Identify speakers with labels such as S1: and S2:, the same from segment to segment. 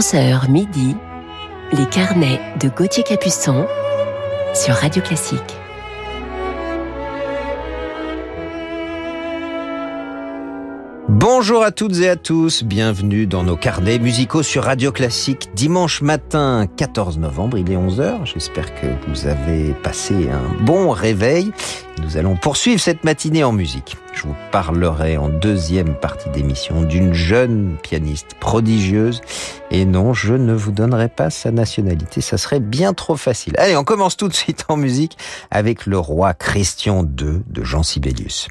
S1: 11h midi, les carnets de Gauthier Capuçon sur Radio Classique.
S2: Bonjour à toutes et à tous, bienvenue dans nos carnets musicaux sur Radio Classique. Dimanche matin 14 novembre, il est 11h, j'espère que vous avez passé un bon réveil. Nous allons poursuivre cette matinée en musique. Je vous parlerai en deuxième partie d'émission d'une jeune pianiste prodigieuse. Et non, je ne vous donnerai pas sa nationalité, ça serait bien trop facile. Allez, on commence tout de suite en musique avec le roi Christian II de Jean Sibelius.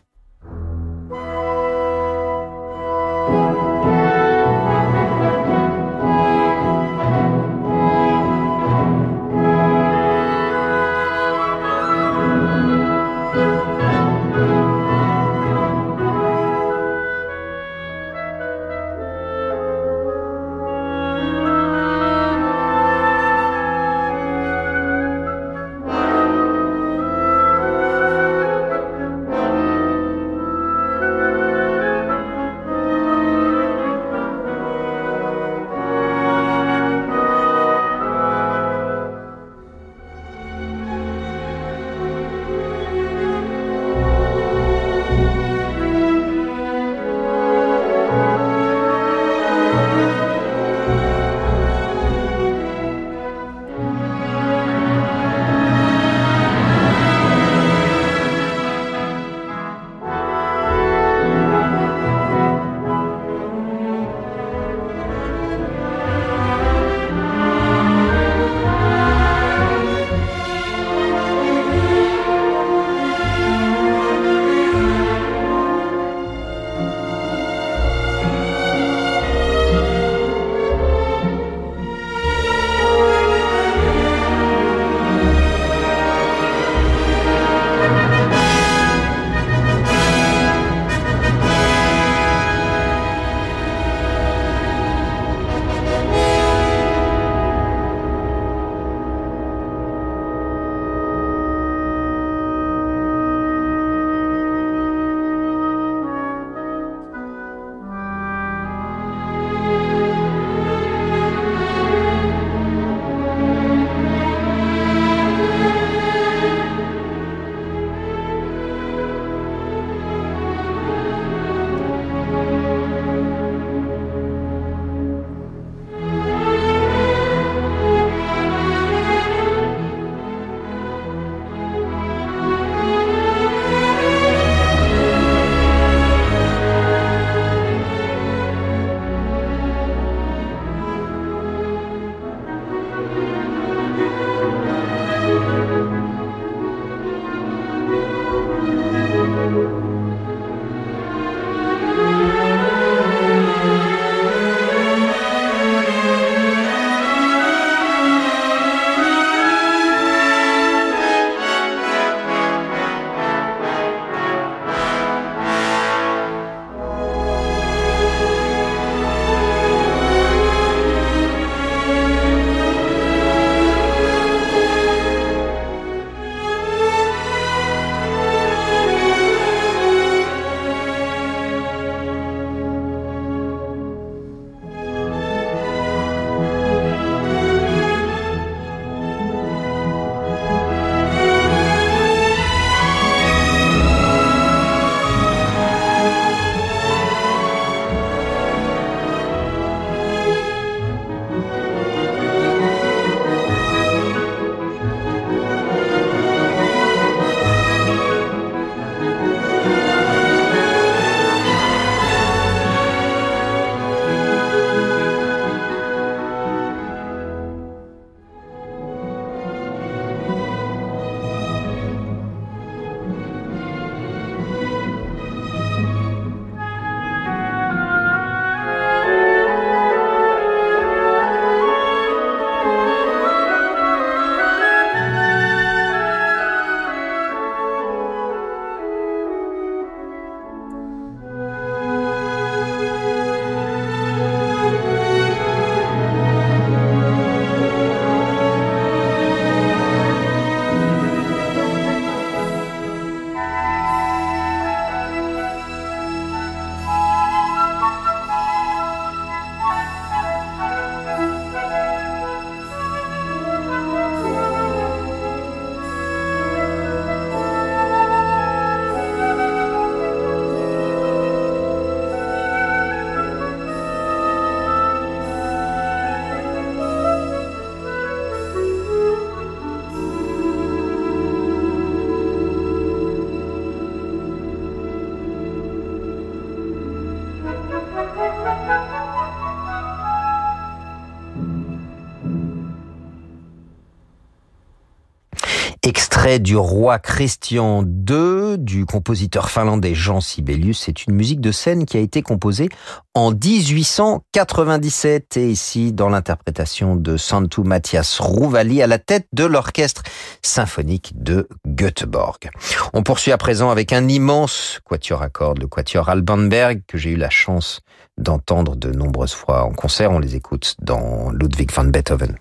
S2: Du roi Christian II du compositeur finlandais Jean Sibelius. C'est une musique de scène qui a été composée en 1897 et ici dans l'interprétation de Santu Matthias Rouvali à la tête de l'orchestre symphonique de Göteborg. On poursuit à présent avec un immense quatuor à cordes, le quatuor Alban Berg que j'ai eu la chance d'entendre de nombreuses fois en concert. On les écoute dans Ludwig van Beethoven.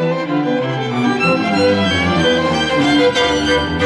S2: thank you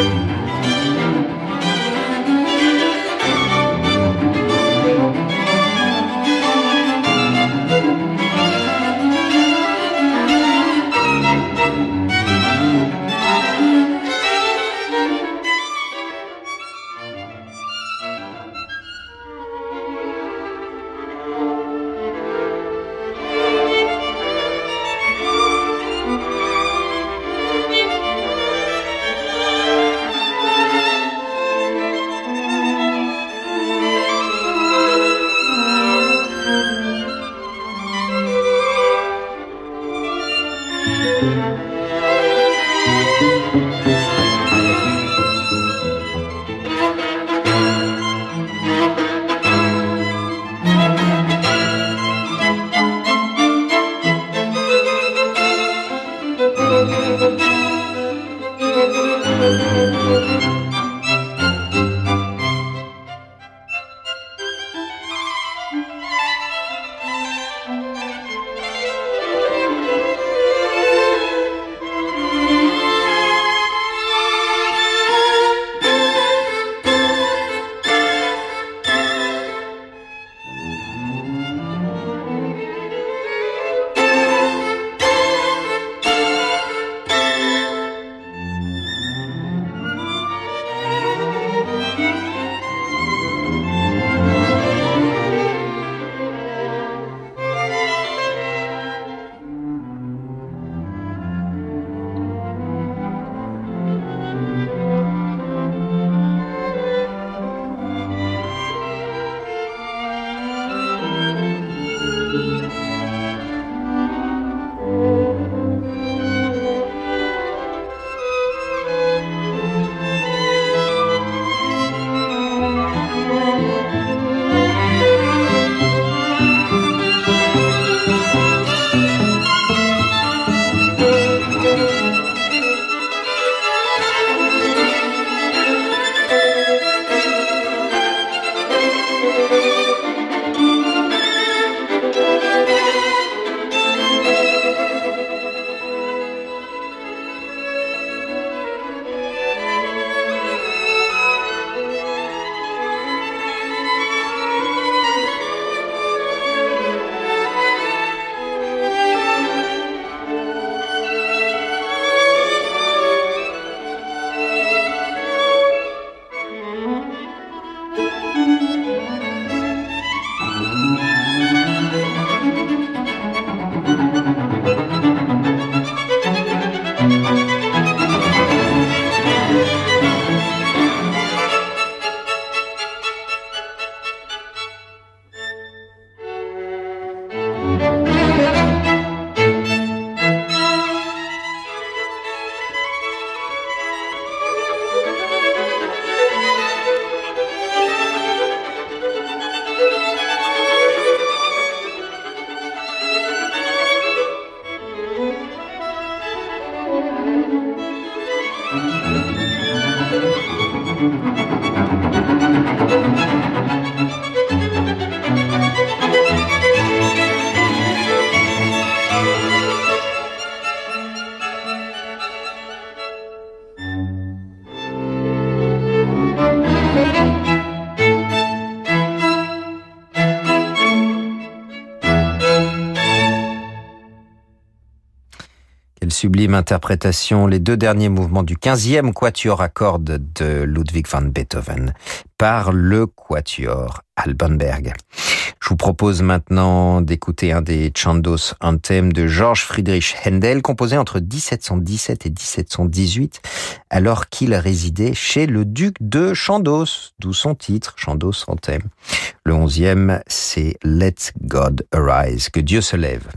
S2: Música sublime interprétation, les deux derniers mouvements du 15e quatuor à cordes de Ludwig van Beethoven par le quatuor Albanberg. Je vous propose maintenant d'écouter un des Chandos Anthem de Georges Friedrich Händel, composé entre 1717 et 1718, alors qu'il résidait chez le duc de Chandos, d'où son titre, Chandos Anthem. Le onzième, c'est Let God Arise, que Dieu se lève.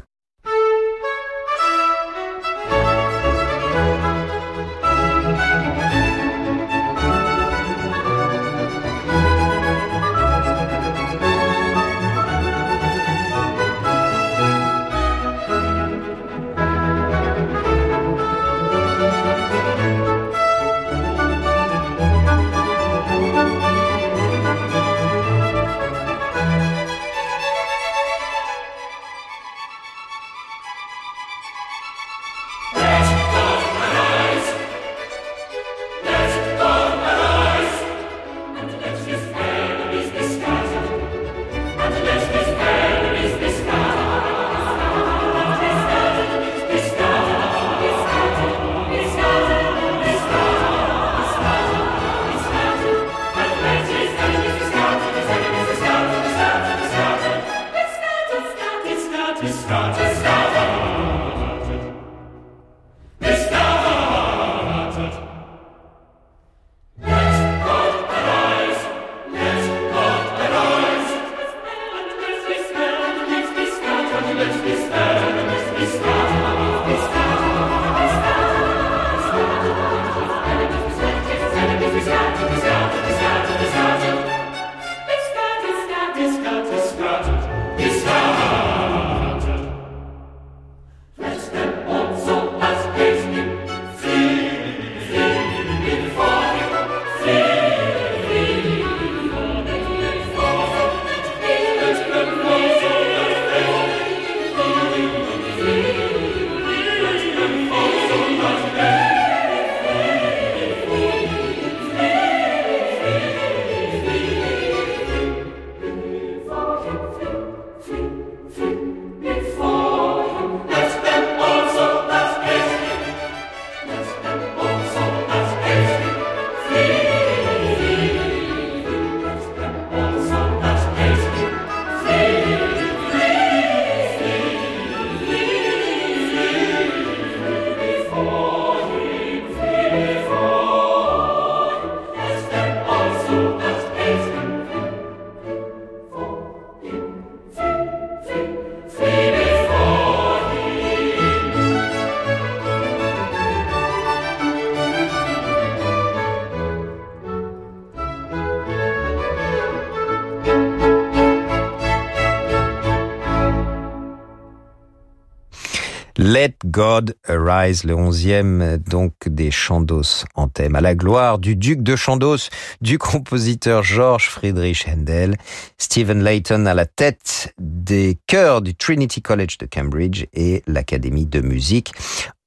S2: Let God Arise, le onzième donc des Chandos en thème à la gloire du duc de Chandos, du compositeur George Friedrich Handel, Stephen Layton à la tête des chœurs du Trinity College de Cambridge et l'Académie de musique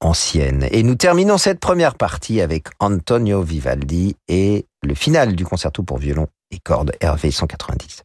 S2: ancienne. Et nous terminons cette première partie avec Antonio Vivaldi et le final du concerto pour violon et cordes RV 190.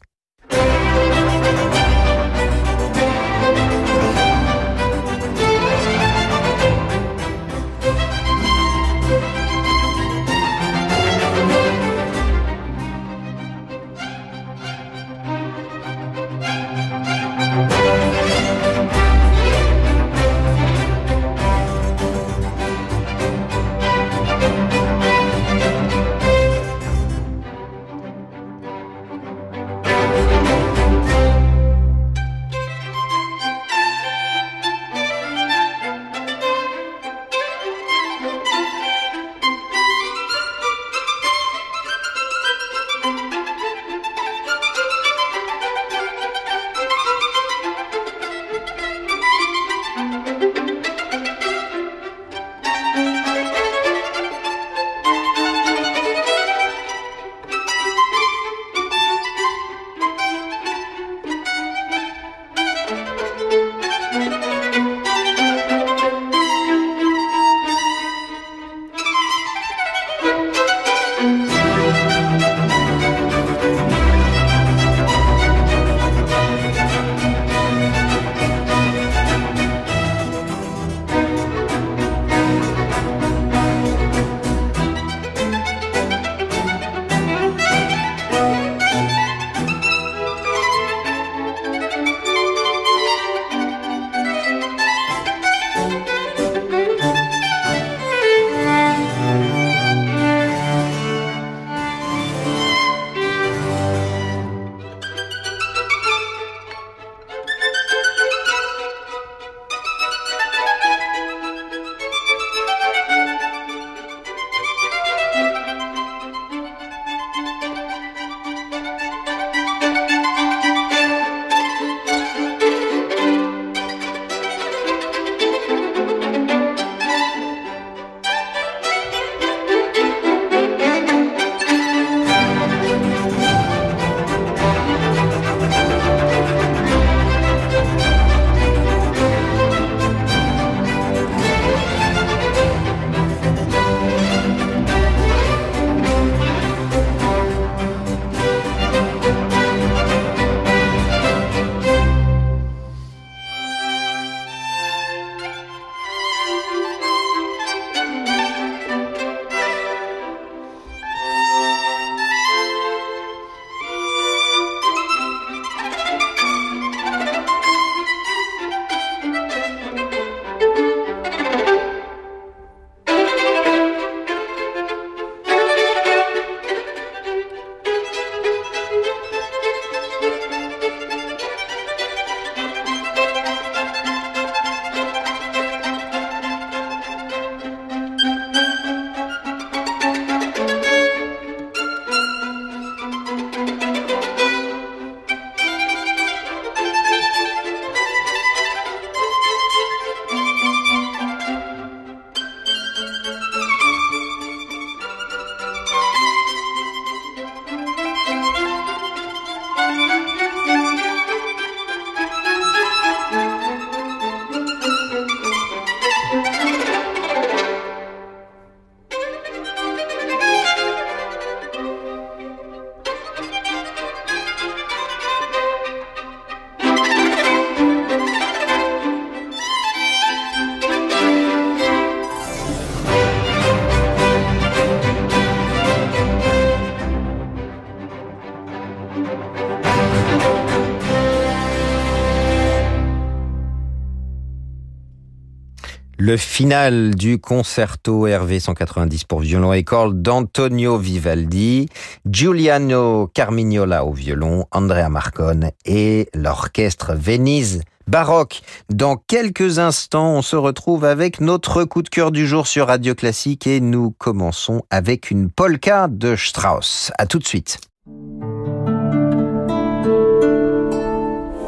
S2: Le final du concerto RV 190 pour violon et cordes d'Antonio Vivaldi, Giuliano Carmignola au violon, Andrea Marcone et l'orchestre Venise baroque. Dans quelques instants, on se retrouve avec notre coup de cœur du jour sur Radio Classique et nous commençons avec une polka de Strauss. À tout de suite.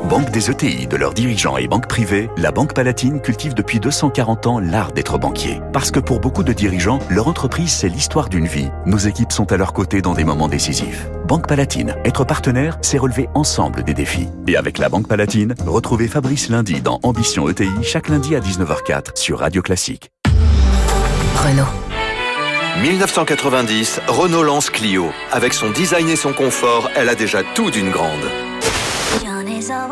S3: Banque des ETI, de leurs dirigeants et banques privées, la Banque Palatine cultive depuis 240 ans l'art d'être banquier. Parce que pour beaucoup de dirigeants, leur entreprise, c'est l'histoire d'une vie. Nos équipes sont à leur côté dans des moments décisifs. Banque Palatine, être partenaire, c'est relever ensemble des défis. Et avec la Banque Palatine, retrouvez Fabrice lundi dans Ambition ETI, chaque lundi à 19h04 sur Radio Classique.
S1: Renault.
S4: 1990, Renault lance Clio. Avec son design et son confort, elle a déjà tout d'une grande.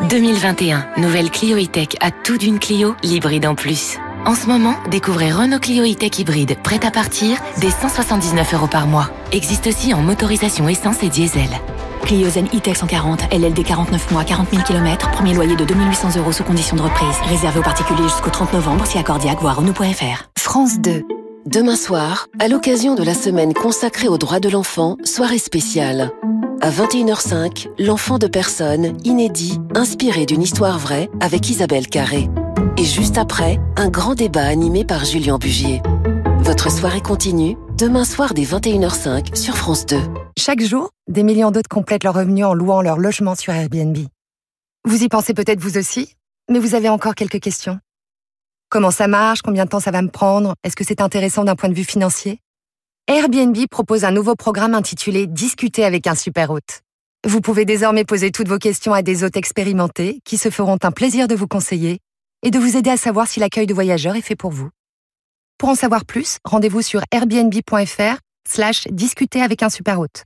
S1: 2021, nouvelle Clio E-Tech à tout d'une Clio, l'hybride en plus. En ce moment, découvrez Renault Clio E-Tech hybride, prête à partir, dès 179 euros par mois. Existe aussi en motorisation essence et diesel.
S5: Clio Zen E-Tech 140, LLD 49 mois, 40 000 km, premier loyer de 2800 euros sous condition de reprise. Réservé aux particuliers jusqu'au 30 novembre, si accordiaque, voire Renault.fr.
S1: France 2. Demain soir, à l'occasion de la semaine consacrée aux droits de l'enfant, soirée spéciale. À 21h05, L'enfant de personne, inédit, inspiré d'une histoire vraie, avec Isabelle Carré. Et juste après, un grand débat animé par Julien Bugier. Votre soirée continue, demain soir dès 21h05 sur France 2.
S6: Chaque jour, des millions d'autres complètent leur revenu en louant leur logement sur Airbnb. Vous y pensez peut-être vous aussi, mais vous avez encore quelques questions. Comment ça marche? Combien de temps ça va me prendre? Est-ce que c'est intéressant d'un point de vue financier? Airbnb propose un nouveau programme intitulé Discuter avec un super hôte. Vous pouvez désormais poser toutes vos questions à des hôtes expérimentés qui se feront un plaisir de vous conseiller et de vous aider à savoir si l'accueil de voyageurs est fait pour vous. Pour en savoir plus, rendez-vous sur airbnb.fr slash discuter avec un super hôte.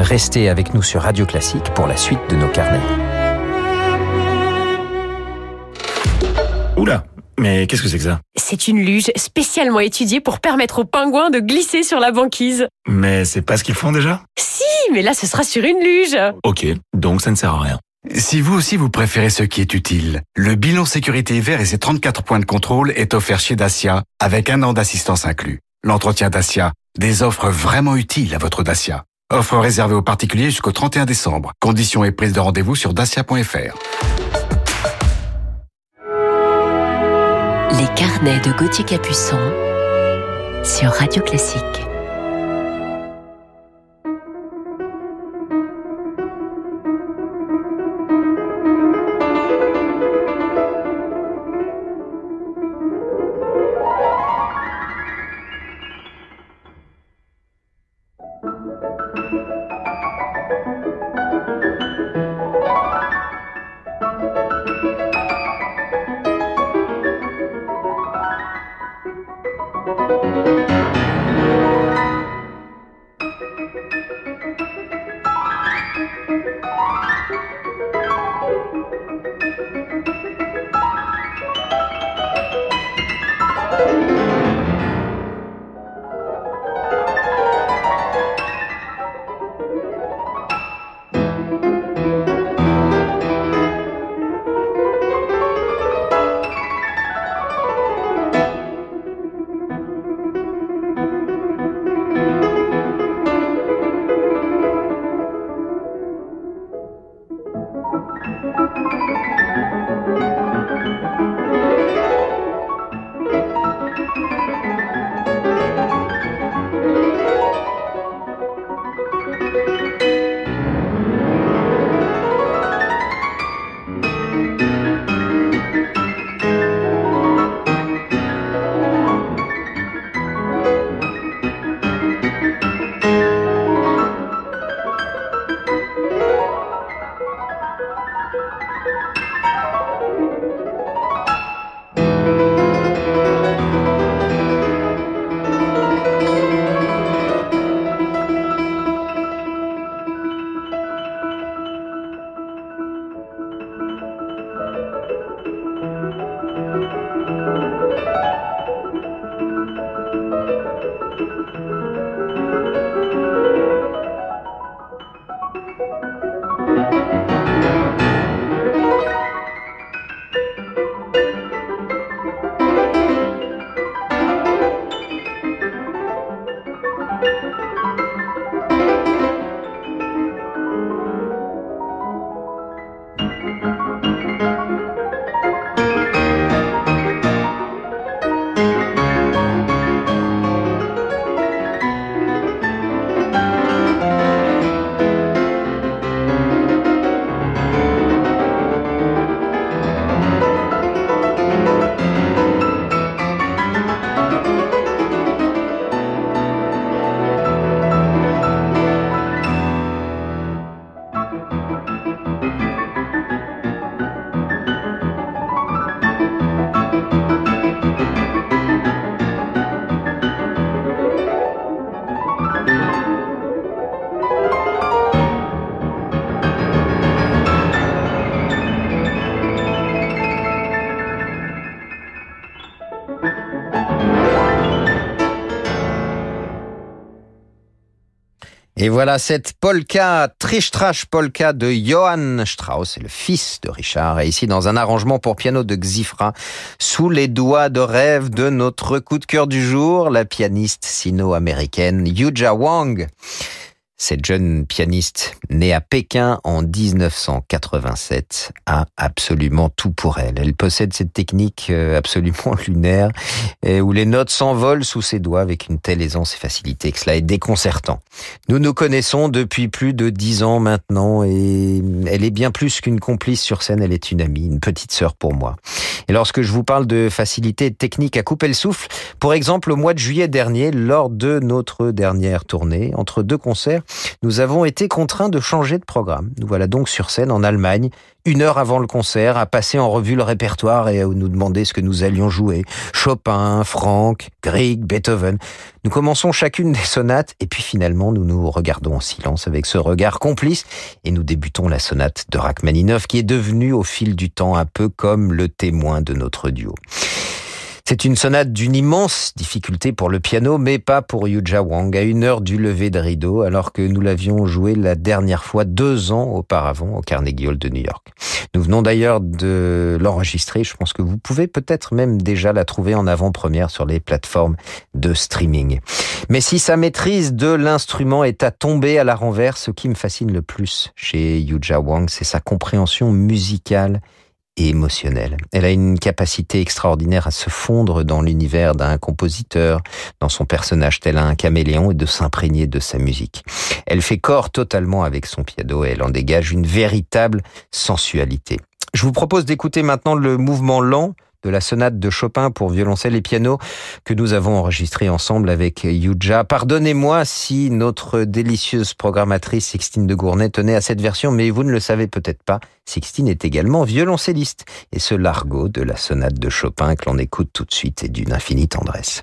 S2: Restez avec nous sur Radio Classique pour la suite de nos carnets.
S7: Oula, mais qu'est-ce que c'est que ça?
S8: C'est une luge spécialement étudiée pour permettre aux pingouins de glisser sur la banquise.
S7: Mais c'est pas ce qu'ils font déjà?
S8: Si, mais là ce sera sur une luge.
S7: Ok, donc ça ne sert à rien.
S9: Si vous aussi vous préférez ce qui est utile, le bilan sécurité hiver et ses 34 points de contrôle est offert chez Dacia avec un an d'assistance inclus. L'entretien Dacia, des offres vraiment utiles à votre Dacia. Offre réservée aux particuliers jusqu'au 31 décembre. Conditions et prise de rendez-vous sur dacia.fr.
S1: Les carnets de Gauthier Capuçon sur Radio Classique.
S2: Et voilà cette polka, Trish polka de Johann Strauss, le fils de Richard, et ici dans un arrangement pour piano de Xifra, sous les doigts de rêve de notre coup de cœur du jour, la pianiste sino-américaine Yuja Wang. Cette jeune pianiste, née à Pékin en 1987, a absolument tout pour elle. Elle possède cette technique euh, absolument lunaire où les notes s'envolent sous ses doigts avec une telle aisance et facilité que cela est déconcertant. Nous nous connaissons depuis plus de dix ans maintenant et elle est bien plus qu'une complice sur scène, elle est une amie, une petite sœur pour moi. Et lorsque je vous parle de facilité de technique à couper le souffle, pour exemple au mois de juillet dernier, lors de notre dernière tournée, entre deux concerts, nous avons été contraints de changer de programme. Nous voilà donc sur scène en Allemagne, une heure avant le concert, à passer en revue le répertoire et à nous demander ce que nous allions jouer. Chopin, Franck, Grieg, Beethoven. Nous commençons chacune des sonates et puis finalement nous nous regardons en silence avec ce regard complice et nous débutons la sonate de Rachmaninoff qui est devenue au fil du temps un peu comme le témoin de notre duo. C'est une sonate d'une immense difficulté pour le piano, mais pas pour Yuja Wang, à une heure du lever de rideau, alors que nous l'avions joué la dernière fois deux ans auparavant au Carnegie Hall de New York. Nous venons d'ailleurs de l'enregistrer, je pense que vous pouvez peut-être même déjà la trouver en avant-première sur les plateformes de streaming. Mais si sa maîtrise de l'instrument est à tomber à la renverse, ce qui me fascine le plus chez Yuja Wang, c'est sa compréhension musicale émotionnelle. Elle a une capacité extraordinaire à se fondre dans l'univers d'un compositeur, dans son personnage tel un caméléon et de s'imprégner de sa musique. Elle fait corps totalement avec son piano et elle en dégage une véritable sensualité. Je vous propose d'écouter maintenant le mouvement lent de la sonate de Chopin pour violoncelle et piano que nous avons enregistré ensemble avec Yuja. Pardonnez-moi si notre délicieuse programmatrice Sixtine de Gournay tenait à cette version, mais vous ne le savez peut-être pas, Sixtine est également violoncelliste. Et ce largo de la sonate de Chopin que l'on écoute tout de suite est d'une infinie tendresse.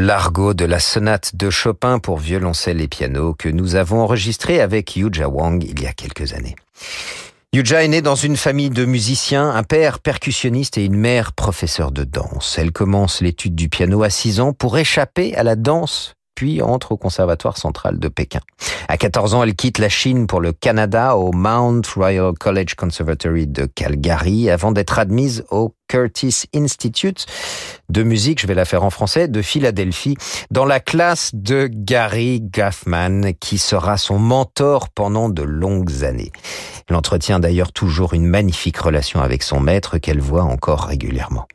S2: Le largo de la sonate de Chopin pour violoncelle et piano que nous avons enregistré avec Yuja Wang il y a quelques années. Yuja est née dans une famille de musiciens, un père percussionniste et une mère professeur de danse. Elle commence l'étude du piano à 6 ans pour échapper à la danse puis entre au Conservatoire central de Pékin. À 14 ans, elle quitte la Chine pour le Canada au Mount Royal College Conservatory de Calgary avant d'être admise au Curtis Institute de musique, je vais la faire en français, de Philadelphie, dans la classe de Gary Gaffman, qui sera son mentor pendant de longues années. Elle entretient d'ailleurs toujours une magnifique relation avec son maître qu'elle voit encore régulièrement.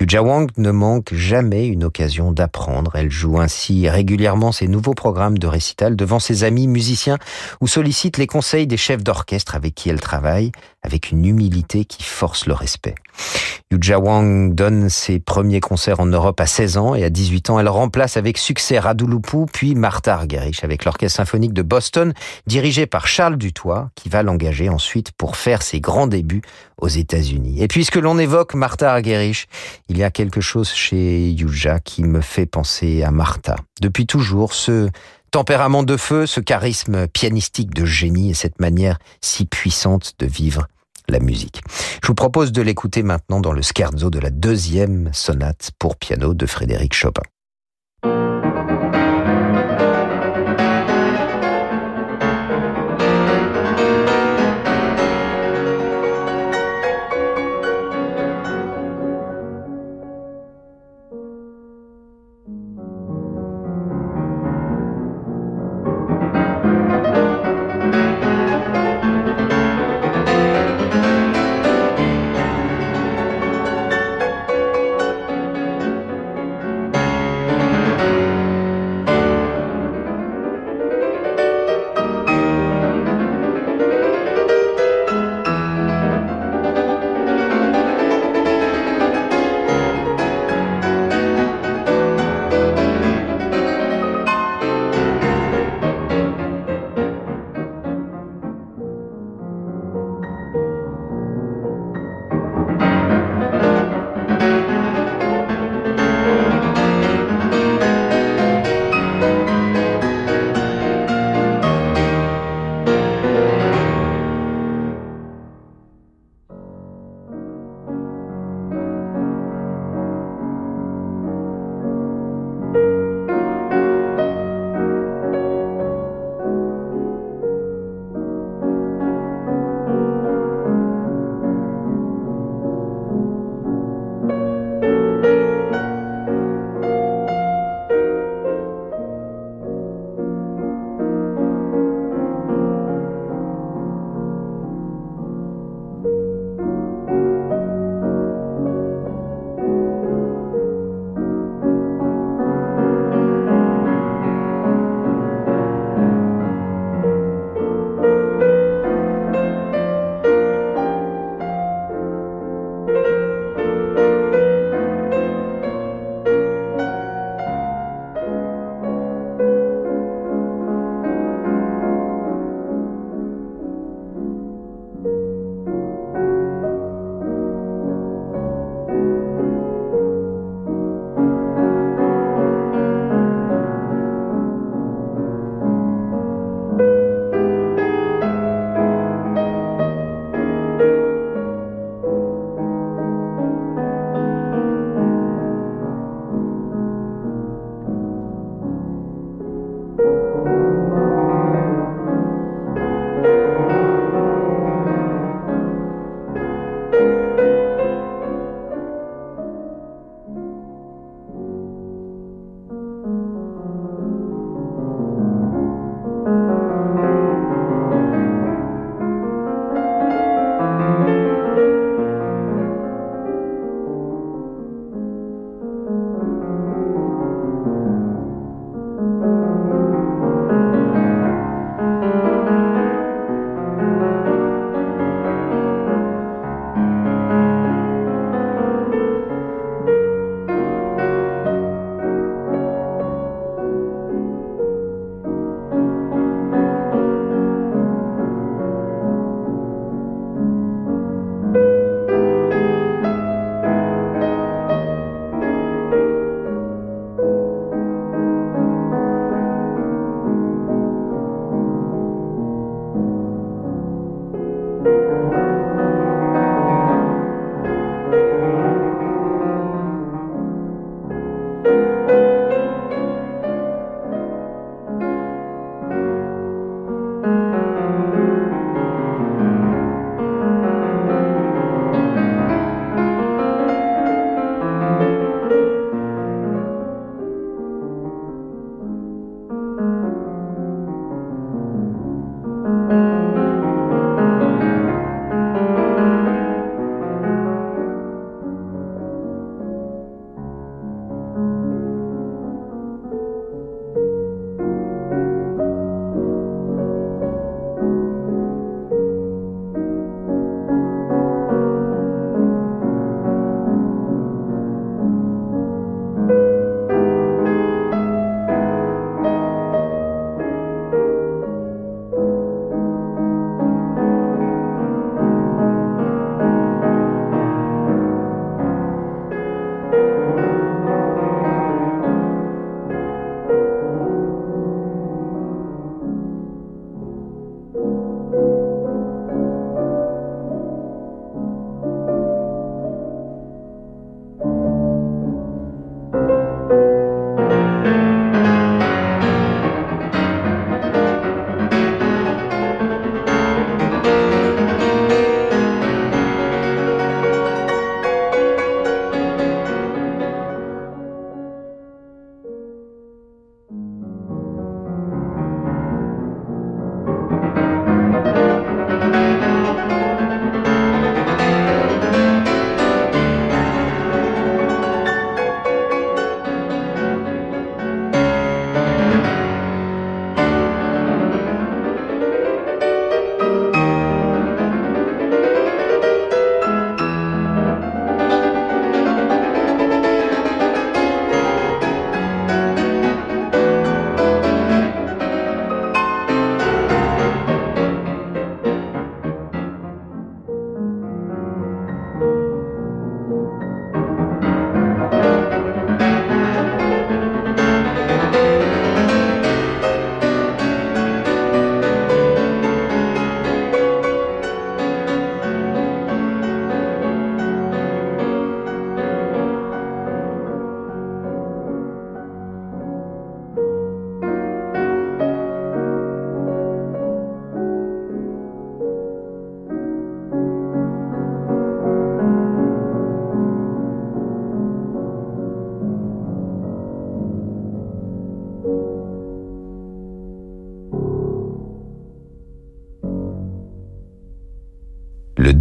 S2: Yuja Wang ne manque jamais une occasion d'apprendre. Elle joue ainsi régulièrement ses nouveaux programmes de récital devant ses amis musiciens ou sollicite les conseils des chefs d'orchestre avec qui elle travaille avec une humilité qui force le respect. Wang donne ses premiers concerts en Europe à 16 ans et à 18 ans, elle remplace avec succès Radulupu puis Martha Argerich avec l'Orchestre symphonique de Boston dirigé par Charles Dutoit qui va l'engager ensuite pour faire ses grands débuts aux États-Unis. Et puisque l'on évoque Martha Argerich, il y a quelque chose chez Yuja qui me fait penser à Martha. Depuis toujours, ce tempérament de feu, ce charisme pianistique de génie et cette manière si puissante de vivre musique. Je vous propose de l'écouter maintenant dans le scherzo de la deuxième sonate pour piano de Frédéric Chopin.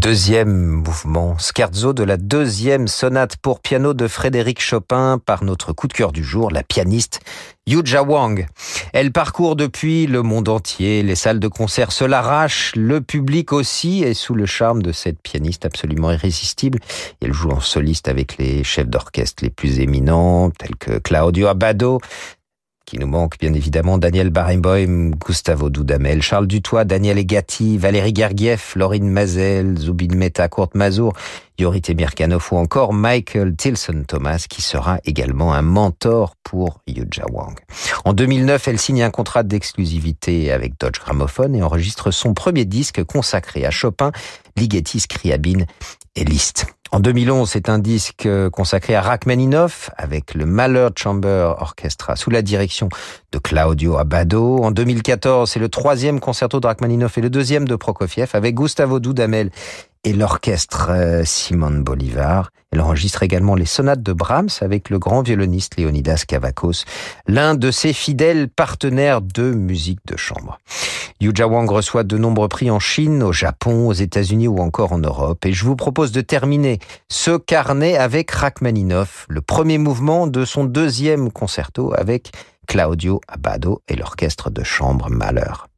S2: Deuxième mouvement, scherzo de la deuxième sonate pour piano de Frédéric Chopin par notre coup de cœur du jour, la pianiste Yuja Wang. Elle parcourt depuis le monde entier, les salles de concert se l'arrachent, le public aussi est sous le charme de cette pianiste absolument irrésistible. Elle joue en soliste avec les chefs d'orchestre les plus éminents, tels que Claudio Abbado, qui nous manque bien évidemment Daniel Barenboim, Gustavo Dudamel, Charles Dutoit, Daniel Egati, Valérie Gergiev, Laurine Mazel, Zubin Mehta, Kurt Mazur, Yorit Emirkanov ou encore Michael Tilson Thomas qui sera également un mentor pour Yuja Wang. En 2009, elle signe un contrat d'exclusivité avec Dodge Gramophone et enregistre son premier disque consacré à Chopin, Ligeti, Scriabine et Liszt. En 2011, c'est un disque consacré à Rachmaninoff avec le Mahler Chamber Orchestra sous la direction de Claudio Abbado. En 2014, c'est le troisième concerto de Rachmaninoff et le deuxième de Prokofiev avec Gustavo Dudamel et l'orchestre euh, Simone Bolivar. Elle enregistre également les sonates de Brahms avec le grand violoniste Leonidas Kavakos, l'un de ses fidèles partenaires de musique de chambre. Yuja Wang reçoit de nombreux prix en Chine, au Japon, aux États-Unis ou encore en Europe. Et je vous propose de terminer ce carnet avec Rachmaninoff, le premier mouvement de son deuxième concerto avec Claudio Abbado et l'orchestre de chambre Malheur.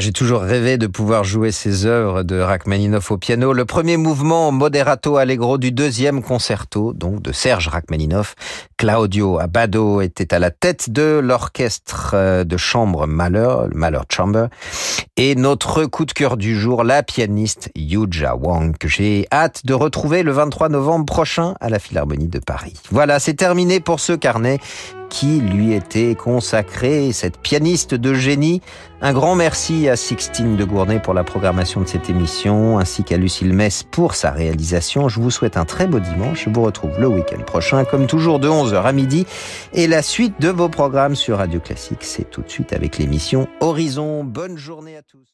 S2: J'ai toujours rêvé de pouvoir jouer ces œuvres de Rachmaninoff au piano. Le premier mouvement moderato allegro du deuxième concerto, donc de Serge Rachmaninoff. Claudio Abbado était à la tête de l'orchestre euh, de chambre le Mahler Chamber. Et notre coup de cœur du jour, la pianiste Yuja Wang, que j'ai hâte de retrouver le 23 novembre prochain à la Philharmonie de Paris. Voilà, c'est terminé pour ce carnet qui lui était consacré, cette pianiste de génie. Un grand merci à Sixtine de Gournay pour la programmation de cette émission, ainsi qu'à Lucille Mess pour sa réalisation. Je vous souhaite un très beau dimanche. Je vous retrouve le week-end prochain, comme toujours, de 11h à midi. Et la suite de vos programmes sur Radio Classique, c'est tout de suite avec l'émission Horizon. Bonne journée à tous.